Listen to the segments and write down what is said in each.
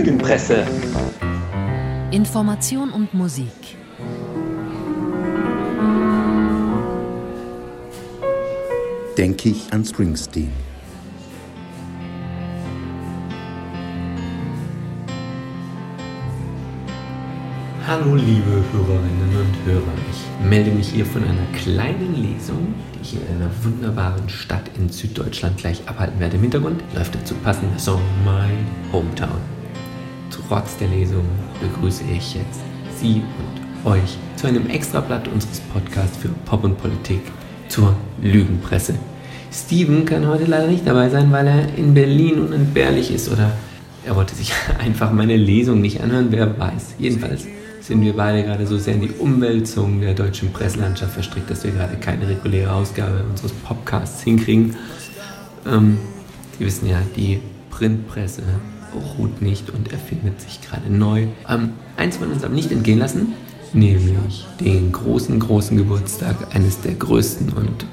Lügenpresse. Information und Musik. Denke ich an Springsteen. Hallo liebe Hörerinnen und Hörer, ich melde mich hier von einer kleinen Lesung, die ich in einer wunderbaren Stadt in Süddeutschland gleich abhalten werde. Im Hintergrund läuft dazu passend der Song My Hometown. Trotz der Lesung begrüße ich jetzt Sie und euch zu einem Extrablatt unseres Podcasts für Pop und Politik zur Lügenpresse. Steven kann heute leider nicht dabei sein, weil er in Berlin unentbehrlich ist oder er wollte sich einfach meine Lesung nicht anhören, wer weiß. Jedenfalls sind wir beide gerade so sehr in die Umwälzung der deutschen Presselandschaft verstrickt, dass wir gerade keine reguläre Ausgabe unseres Podcasts hinkriegen. Ähm, Sie wissen ja, die Printpresse ruht nicht und erfindet sich gerade neu. Ähm, eins wollen wir uns aber nicht entgehen lassen, nämlich den großen, großen Geburtstag eines der größten und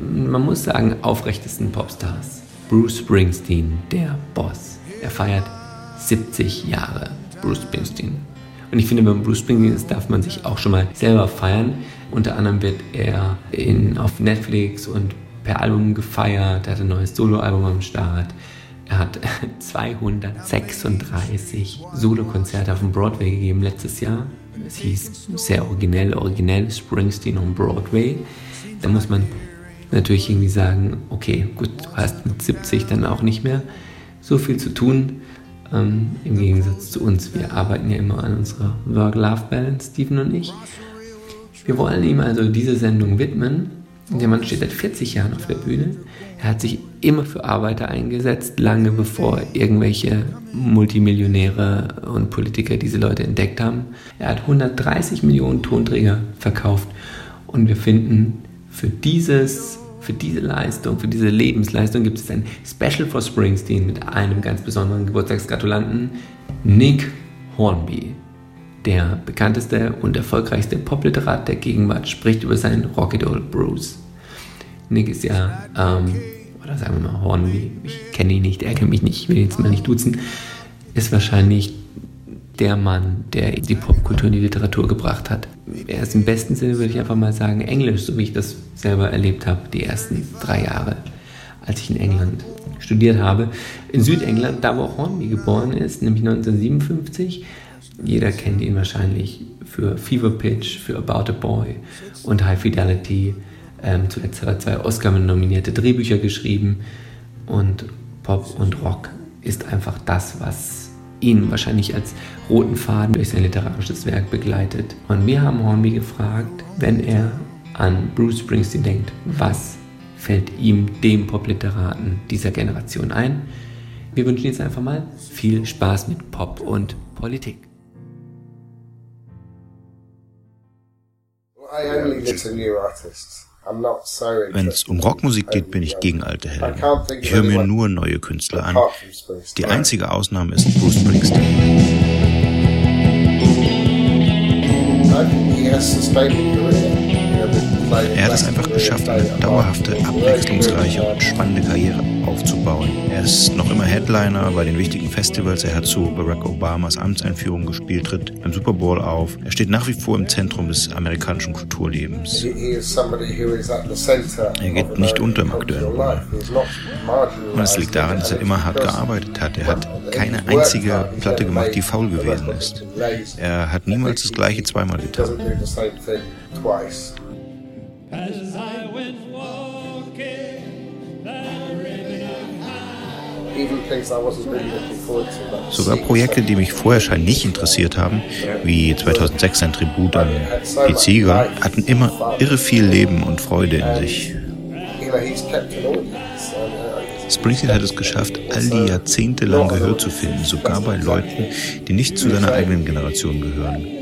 man muss sagen aufrechtesten Popstars. Bruce Springsteen, der Boss. Er feiert 70 Jahre. Bruce Springsteen. Und ich finde, wenn Bruce Springsteen darf man sich auch schon mal selber feiern. Unter anderem wird er in, auf Netflix und per Album gefeiert. Er hat ein neues Soloalbum am Start. Er hat 236 Solokonzerte auf dem Broadway gegeben letztes Jahr. Es hieß sehr originell, originell Springsteen on Broadway. Da muss man natürlich irgendwie sagen, okay, gut, du hast mit 70 dann auch nicht mehr so viel zu tun. Ähm, Im Gegensatz zu uns. Wir arbeiten ja immer an unserer Work-Life-Balance, Steven und ich. Wir wollen ihm also diese Sendung widmen. Der Mann steht seit 40 Jahren auf der Bühne. Er hat sich immer für Arbeiter eingesetzt, lange bevor irgendwelche Multimillionäre und Politiker diese Leute entdeckt haben. Er hat 130 Millionen Tonträger verkauft und wir finden für dieses für diese Leistung, für diese Lebensleistung gibt es ein Special for Springsteen mit einem ganz besonderen Geburtstagsgratulanten, Nick Hornby. Der bekannteste und erfolgreichste Popliterat der Gegenwart spricht über seinen Rockidol Bruce. Nick ist ja, ähm, oder sagen wir mal Hornby, ich kenne ihn nicht, er kennt mich nicht, ich will ihn jetzt mal nicht duzen, ist wahrscheinlich der Mann, der die Popkultur in die Literatur gebracht hat. Er ist im besten Sinne, würde ich einfach mal sagen, Englisch, so wie ich das selber erlebt habe, die ersten drei Jahre, als ich in England studiert habe. In Südengland, da wo Hornby geboren ist, nämlich 1957. Jeder kennt ihn wahrscheinlich für Fever Pitch, für About a Boy und High Fidelity. Ähm, zuletzt hat er zwei Oscar-nominierte Drehbücher geschrieben und Pop und Rock ist einfach das, was ihn wahrscheinlich als roten Faden durch sein literarisches Werk begleitet. Und wir haben Hornby gefragt, wenn er an Bruce Springsteen denkt, was fällt ihm dem Popliteraten dieser Generation ein? Wir wünschen jetzt einfach mal viel Spaß mit Pop und Politik. I only listen new artists. Wenn es um Rockmusik geht, bin ich gegen alte Helden. Ich höre mir nur neue Künstler an. Die einzige Ausnahme ist Bruce Springsteen. He has sustained a career. Er hat es einfach geschafft, eine dauerhafte, abwechslungsreiche und spannende Karriere aufzubauen. Er ist noch immer Headliner bei den wichtigen Festivals. Er hat zu Barack Obamas Amtseinführung gespielt, tritt beim Super Bowl auf. Er steht nach wie vor im Zentrum des amerikanischen Kulturlebens. Er geht nicht unter im aktuellen. Und es liegt daran, dass er immer hart gearbeitet hat. Er hat keine einzige Platte gemacht, die faul gewesen ist. Er hat niemals das Gleiche zweimal getan. As I went walking Sogar Projekte, die mich vorher scheinbar nicht interessiert haben, wie 2006 ein Tribut an Pete Seeger, hatten immer irre viel Leben und Freude in sich. Springsteen hat es geschafft, all die Jahrzehnte lang Gehör zu finden, sogar bei Leuten, die nicht zu seiner eigenen Generation gehören.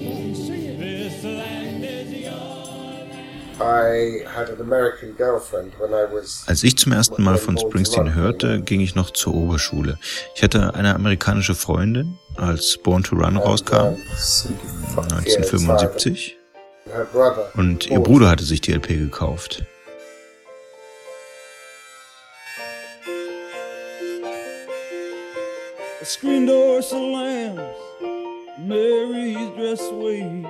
Als ich zum ersten Mal von Springsteen hörte, ging ich noch zur Oberschule. Ich hatte eine amerikanische Freundin, als Born to Run rauskam, 1975. Und ihr Bruder hatte sich die LP gekauft. screen door slams, Mary's dress sways.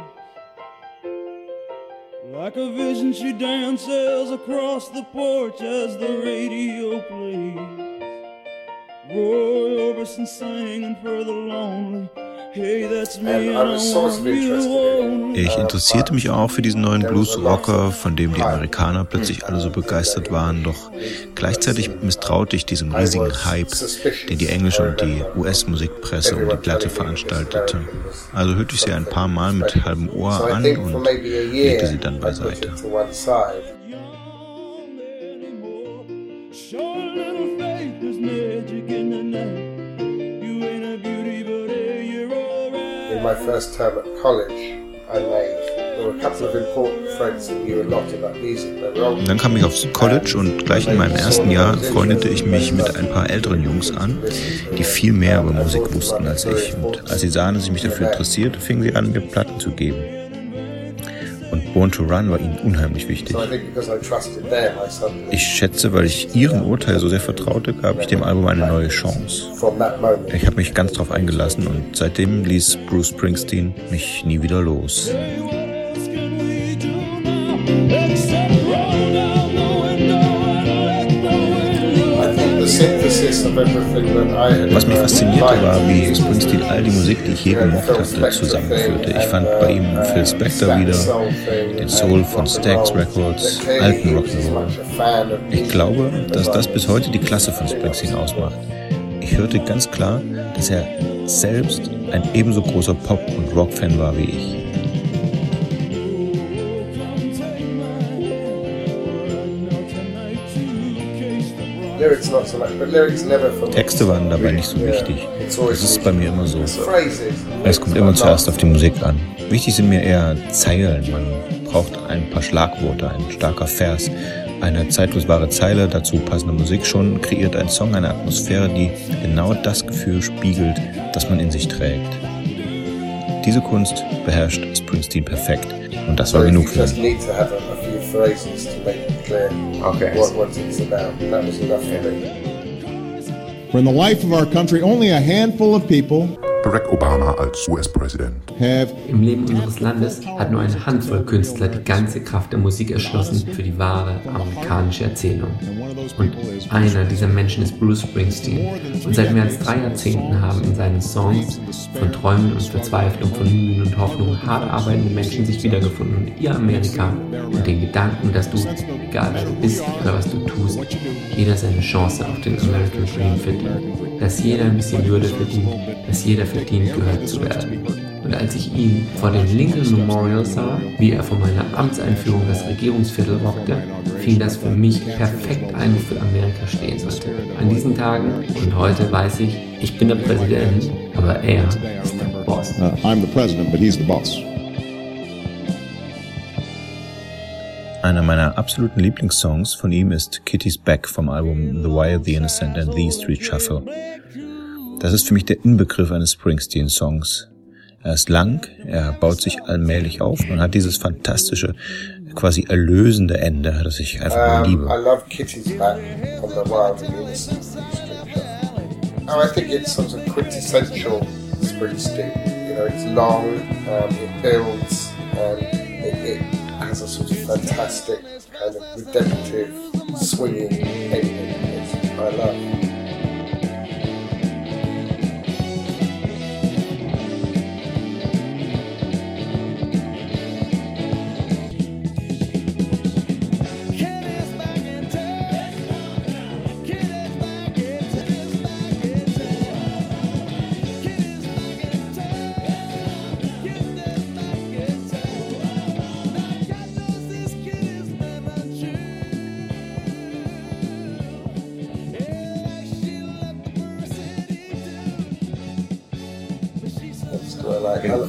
Like a vision, she dances across the porch as the radio plays. Roy Orbison singing for the lonely. Ich interessierte mich auch für diesen neuen Blues-Rocker, von dem die Amerikaner plötzlich alle so begeistert waren, doch gleichzeitig misstraute ich diesem riesigen Hype, den die englische und die US-Musikpresse um die Platte veranstaltete. Also hörte ich sie ein paar Mal mit halbem Ohr an und legte sie dann beiseite. My first term at college, I made dann kam ich aufs College und gleich in meinem ersten Jahr freundete ich mich mit ein paar älteren Jungs an, die viel mehr über Musik wussten als ich. Und als sie sahen, dass ich mich dafür interessierte, fingen sie an, mir Platten zu geben. Born to Run war ihnen unheimlich wichtig. Ich schätze, weil ich ihrem Urteil so sehr vertraute, gab ich dem Album eine neue Chance. Ich habe mich ganz drauf eingelassen und seitdem ließ Bruce Springsteen mich nie wieder los. Was mich faszinierte, war, wie Springsteen all die Musik, die ich je gemocht hatte, zusammenführte. Ich fand bei ihm Phil Spector wieder, den Soul von Stax Records, alten Rock'n'Roll. Ich glaube, dass das bis heute die Klasse von Springsteen ausmacht. Ich hörte ganz klar, dass er selbst ein ebenso großer Pop- und Rock-Fan war wie ich. Texte waren dabei nicht so wichtig. Das ist bei mir immer so. Es kommt immer zuerst auf die Musik an. Wichtig sind mir eher Zeilen. Man braucht ein paar Schlagworte, ein starker Vers, eine zeitlos wahre Zeile, dazu passende Musik schon, kreiert ein Song eine Atmosphäre, die genau das Gefühl spiegelt, das man in sich trägt. Diese Kunst beherrscht Springsteen perfekt und das war genug für mich phrases to make it clear okay. what, what it's about. That was enough for me. For in the life of our country, only a handful of people Barack Obama als US-Präsident. Im Leben unseres Landes hat nur eine Handvoll Künstler die ganze Kraft der Musik erschlossen für die wahre amerikanische Erzählung. Und einer dieser Menschen ist Bruce Springsteen. Und seit mehr als drei Jahrzehnten haben in seinen Songs von Träumen und Verzweiflung, von Mühen und Hoffnung hart arbeitende Menschen sich wiedergefunden. Und ihr Amerika und den Gedanken, dass du, egal wer du bist oder was du tust, jeder seine Chance auf den American Dream verdient. Dass jeder ein bisschen Würde verdient, dass jeder verdient, gehört zu werden. Und als ich ihn vor dem Lincoln Memorial sah, wie er vor meiner Amtseinführung das Regierungsviertel rockte, fing das für mich perfekt ein, wofür Amerika stehen sollte. An diesen Tagen und heute weiß ich, ich bin der Präsident, aber er ist der Boss. Uh, I'm the president, but he's the boss. Einer meiner absoluten Lieblingssongs von ihm ist Kitty's Back vom Album The Wild, The Innocent and The Street Shuffle. Das ist für mich der Inbegriff eines Springsteen-Songs. Er ist lang, er baut sich allmählich auf und hat dieses fantastische, quasi erlösende Ende, das ich einfach mal liebe. Um, I love Kitty's Back from the Wild Oh, I think it's sort of quintessential Springsteen. You know, it's long, um, it builds, and it, it has a sort of fantastic kind of redemptive, swinging ending. I love.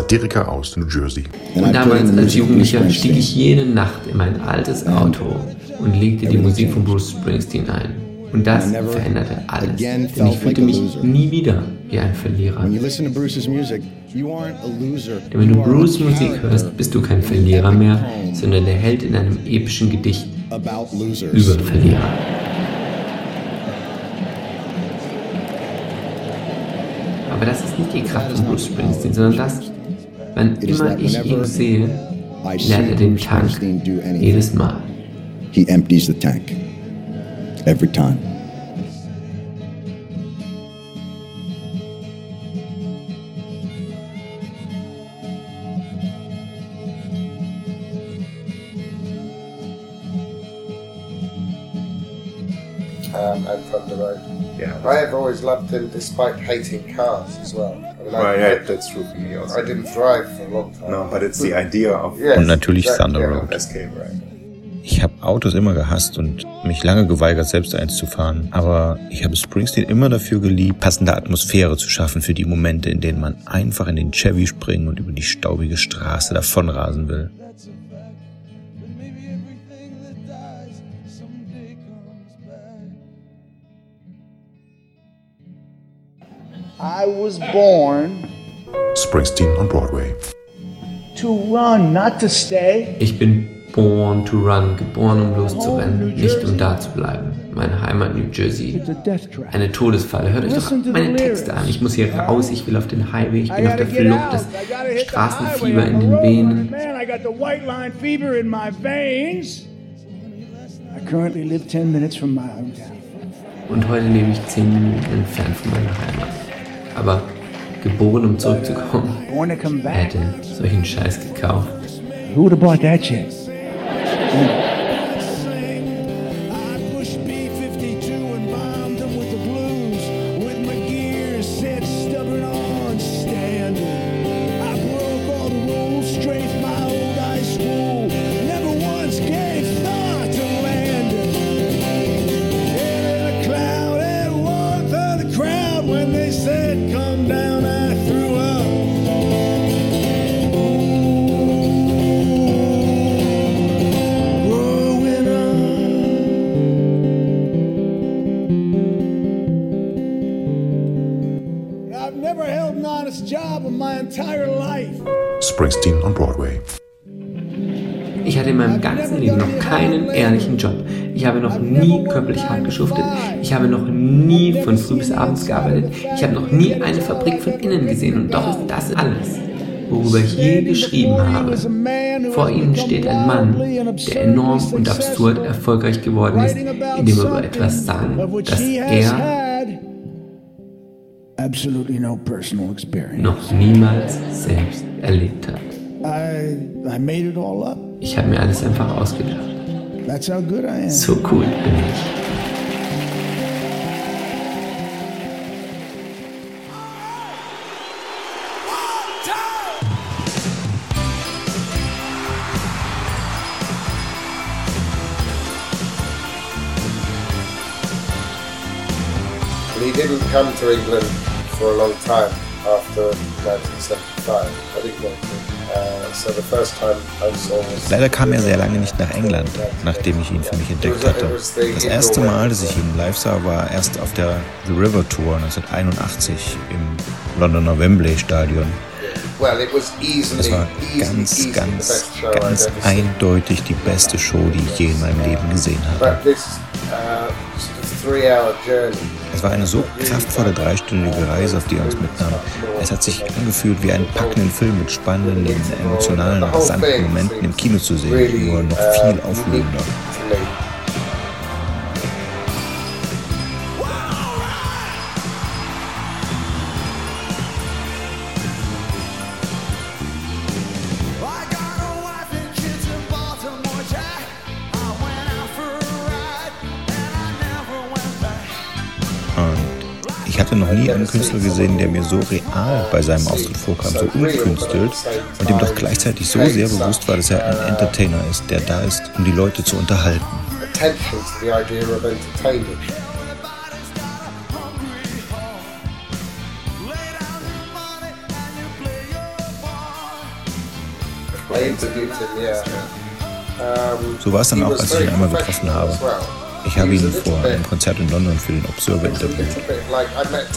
Satiriker aus New Jersey. Und damals als Jugendlicher stieg ich jede Nacht in mein altes Auto und legte die Musik von Bruce Springsteen ein. Und das veränderte alles, denn ich fühlte mich nie wieder wie ein Verlierer. Denn wenn du Bruce Musik hörst, bist du kein Verlierer mehr, sondern der Held in einem epischen Gedicht über Verlierer. Aber das ist nicht die Kraft von Bruce Springsteen, sondern das, wann immer ich ihn sehe, leert er den Tank jedes Mal. He empties the tank every time. um, and the Road. Yeah. I have always loved him despite hating cars as well. Right, yeah, that's true for me also. I didn't drive for a long time. No, but it's the idea of Yes, Und natürlich Thunder. Road. Escape, right? Ich habe Autos immer gehasst und mich lange geweigert, selbst eins zu fahren. Aber ich habe Springsteen immer dafür geliebt, passende Atmosphäre zu schaffen für die Momente, in denen man einfach in den Chevy springen und über die staubige Straße davonrasen will. I was born Springsteen on Broadway. to run, not to stay. Ich bin born to run, geboren um loszurennen, nicht um da zu bleiben. Meine Heimat New Jersey. Eine Todesfalle. Hört euch doch meine Texte an. Ich muss hier raus, ich will auf den Highway, ich bin auf der Flucht, das Straßenfieber in den. Venen. Man, I got the white line fever in my veins. I currently live 10 minutes from my hometown. Und heute lebe ich zehn Minuten entfernt von meiner Heimat. Aber geboren, um zurückzukommen, back. hätte solchen Scheiß gekauft? Who would have bought that shit? Springsteen on Broadway. Ich hatte in meinem ganzen Leben noch keinen ehrlichen Job. Ich habe noch nie körperlich hart geschuftet. Ich habe noch nie von früh bis abends gearbeitet. Ich habe noch nie eine Fabrik von innen gesehen. Und doch ist das alles, worüber ich je geschrieben habe. Vor Ihnen steht ein Mann, der enorm und absurd erfolgreich geworden ist, indem er über etwas sang, das er Absolutely no personal experience. noch niemals selbst erlebt hat. I, I made it all up. Ich habe mir alles einfach ausgedacht. That's how good I am. So cool bin ich. He didn't come to England for a long time after 1975. I didn't know. Uh, so the first time I saw was Leider kam er sehr lange nicht nach England, nachdem ich ihn für mich entdeckt hatte. Das erste Mal, dass ich ihn live sah, war erst auf der The River Tour 1981 im Londoner Wembley Stadion. Well, it was easily, Das war ganz, ganz, best show I'd ganz eindeutig die beste Show, die ich je in meinem Leben gesehen habe. Uh. Es war eine so kraftvolle dreistündige Reise, auf die er uns mitnahm. Es hat sich angefühlt wie einen packenden Film mit spannenden, emotionalen, rasanten Momenten im Kino zu sehen, nur noch viel aufwühlender. Noch nie einen Künstler gesehen, der mir so real bei seinem Auftritt vorkam, so unkünstelt und dem doch gleichzeitig so sehr bewusst war, dass er ein Entertainer ist, der da ist, um die Leute zu unterhalten. So war es dann auch, als ich ihn einmal getroffen habe. Ich habe ihn vor einem Konzert in London für den Observer interviewt.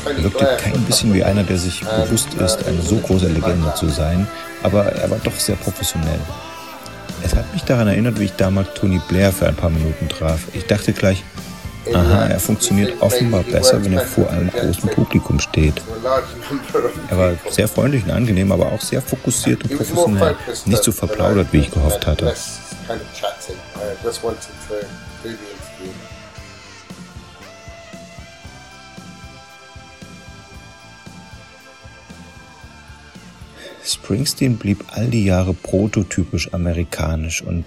Er wirkte kein bisschen wie einer, der sich bewusst ist, eine so große Legende zu sein, aber er war doch sehr professionell. Es hat mich daran erinnert, wie ich damals Tony Blair für ein paar Minuten traf. Ich dachte gleich, aha, er funktioniert offenbar besser, wenn er vor einem großen Publikum steht. Er war sehr freundlich und angenehm, aber auch sehr fokussiert und professionell. Nicht so verplaudert, wie ich gehofft hatte. Kind of chatting. I just wanted to do the interview. Springsteen blieb all die Jahre prototypisch amerikanisch und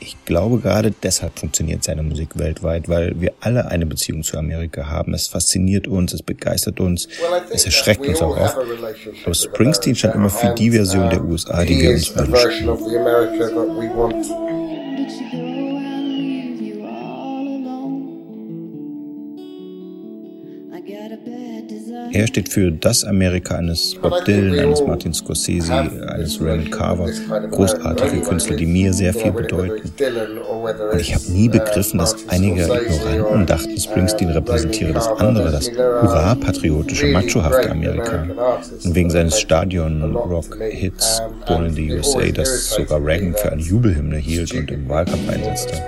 ich glaube gerade deshalb funktioniert seine Musik weltweit, weil wir alle eine Beziehung zu Amerika haben. Es fasziniert uns, es begeistert uns, es erschreckt uns auch oft. Aber Springsteen stand immer für die Version der USA, uh, die wir uns wünschen. Version of Er steht für das Amerika eines Bob Dylan, eines Martin Scorsese, eines Raymond Carver, großartige Künstler, die mir sehr viel bedeuten. Und ich habe nie begriffen, dass einige Ignoranten dachten, Springsteen repräsentiere das andere, das hurra-patriotische, machohafte Amerika. Und wegen seines Stadion-Rock-Hits Born in the USA, das sogar Reagan für eine Jubelhymne hielt und im Wahlkampf einsetzte.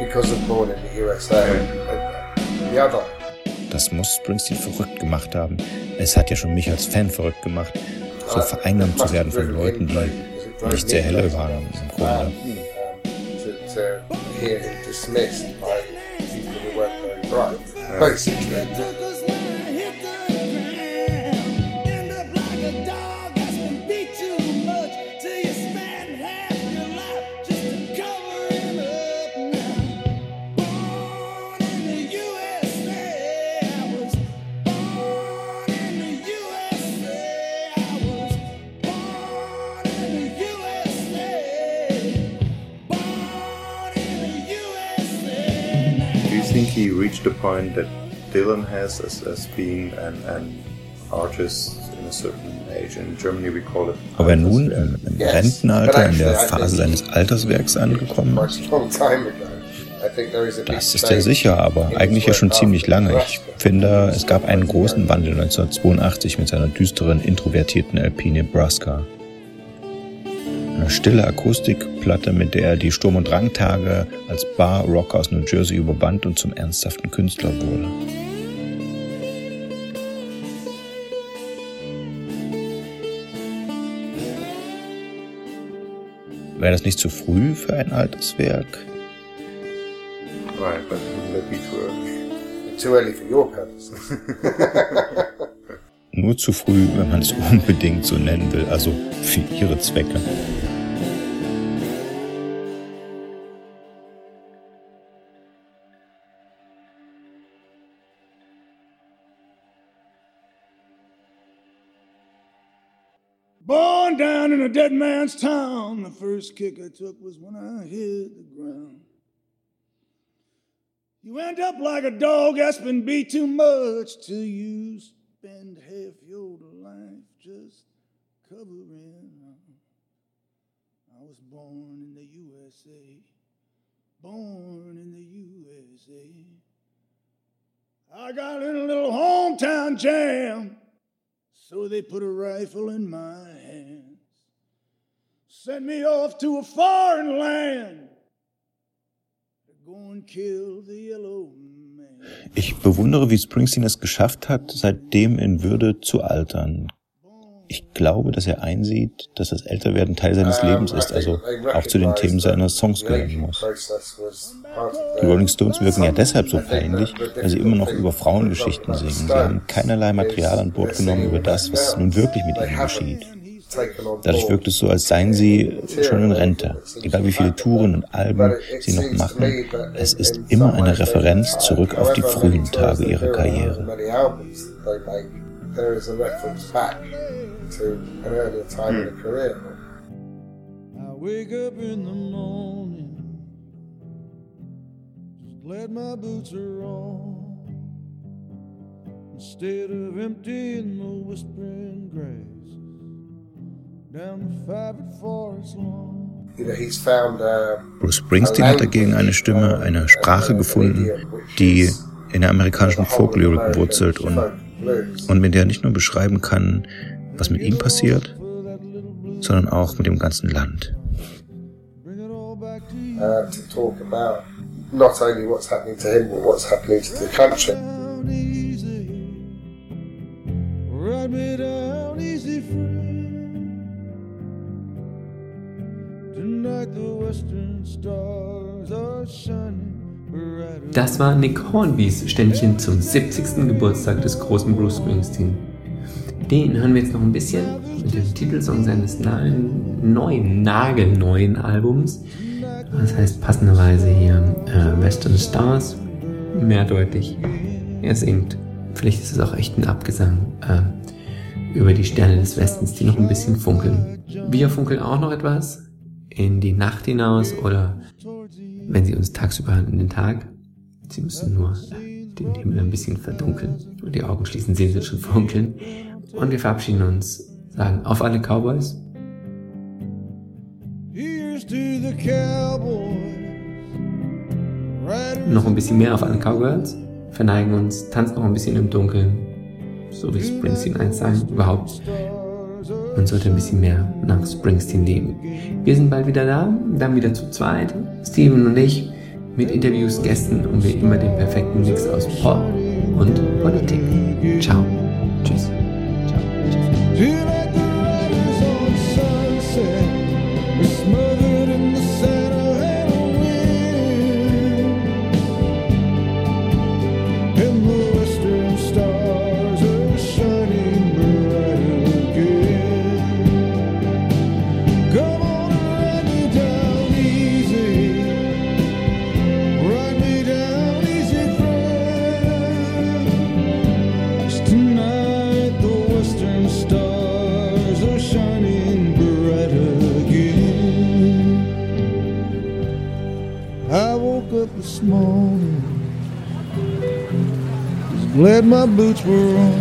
Because of Born in the USA. The other Das muss Springsteen verrückt gemacht haben. Es hat ja schon mich als Fan verrückt gemacht, so vereinnahmt zu werden von Leuten, die nicht sehr helle waren im Grunde. um, reached the point that Dylan has as, as being an, an artist in a certain age? In Germany we call it. Ob er nun im, im Rentenalter, in der Phase seines Alterswerks angekommen ist? Quite a long time ago. I think there is a big Das ist change sicher, aber eigentlich ja schon ziemlich lange. Ich finde, es gab einen großen Wandel 1982 mit seiner düsteren, introvertierten LP Nebraska. Eine stille Akustikplatte, mit der er die Sturm- und Drangtage als Bar-Rocker aus New Jersey überband und zum ernsthaften Künstler wurde. Wäre das nicht zu früh für ein altes Werk? Right, but that be too early? Too early for your purposes. Nur zu früh, wenn man es unbedingt so nennen will, also für ihre Zwecke. Born down in a dead man's town, the first kick I took was when I hit the ground. You end up like a dog that's been beat too much till you spend half your life just covering. I was born in the USA, born in the USA. I got in a little hometown jam. So they put a rifle in my hands, sent me off to a foreign land to go and kill the yellow man. Ich bewundere, wie Springsteen es geschafft hat, seitdem in Würde zu altern. Ich glaube, dass er einsieht, dass das Älterwerden Teil seines Lebens ist, also auch zu den Themen seiner Songs gehören muss. Die Rolling Stones wirken ja deshalb so peinlich, weil sie immer noch über Frauengeschichten singen. Sie haben keinerlei Material an Bord genommen über das, was nun wirklich mit ihnen geschieht. Dadurch wirkt es so, als seien sie schon in Rente. Egal wie viele Touren und Alben sie noch machen, es ist immer eine Referenz zurück auf die frühen Tage ihrer Karriere. There is a reference back to an earlier time in a career. I wake up in the morning, just glad my boots are on. Instead of emptying the whispering grasses, down the favorite forest lawn. Bruce Springsteen hat dagegen eine Stimme, eine Sprache gefunden, die in der amerikanischen Folklyrik wurzelt und, und mit der er nicht nur beschreiben kann, was mit ihm passiert, sondern auch mit dem ganzen Land. to talk about not only what's happening to him, but what's happening to the country. Down easy, ride me down easy, friend. Tonight the western stars are shining. Das war Nick Hornbys Ständchen zum 70. Geburtstag des großen Bruce Springsteen. Den hören wir jetzt noch ein bisschen mit dem Titelsong seines neuen, neuen, nagelneuen Albums. Das heißt passenderweise hier äh, Western Stars, mehrdeutig. Er singt, vielleicht ist es auch echt ein Abgesang äh, über die Sterne des Westens, die noch ein bisschen funkeln. Wir funkeln auch noch etwas in die Nacht hinaus oder wenn sie uns tagsüber in den Tag. Sie müssen nur äh, den Himmel ein bisschen verdunkeln und die Augen schließen, sehen sie schon funkeln. Und wir verabschieden uns, sagen auf alle Cowboys. Noch ein bisschen mehr auf alle Cowgirls, verneigen uns, tanzen noch ein bisschen im Dunkeln, so wie Springsteen einst sang, überhaupt. Man sollte ein bisschen mehr nach Springsteen leben. Wir sind bald wieder da, dann wieder zu zweit, Steven und ich, mit Interviews, Gästen und wie immer den perfekten Mix aus Pop und Politik. Ciao. Tschüss. Ciao. Tschüss. Boots were on.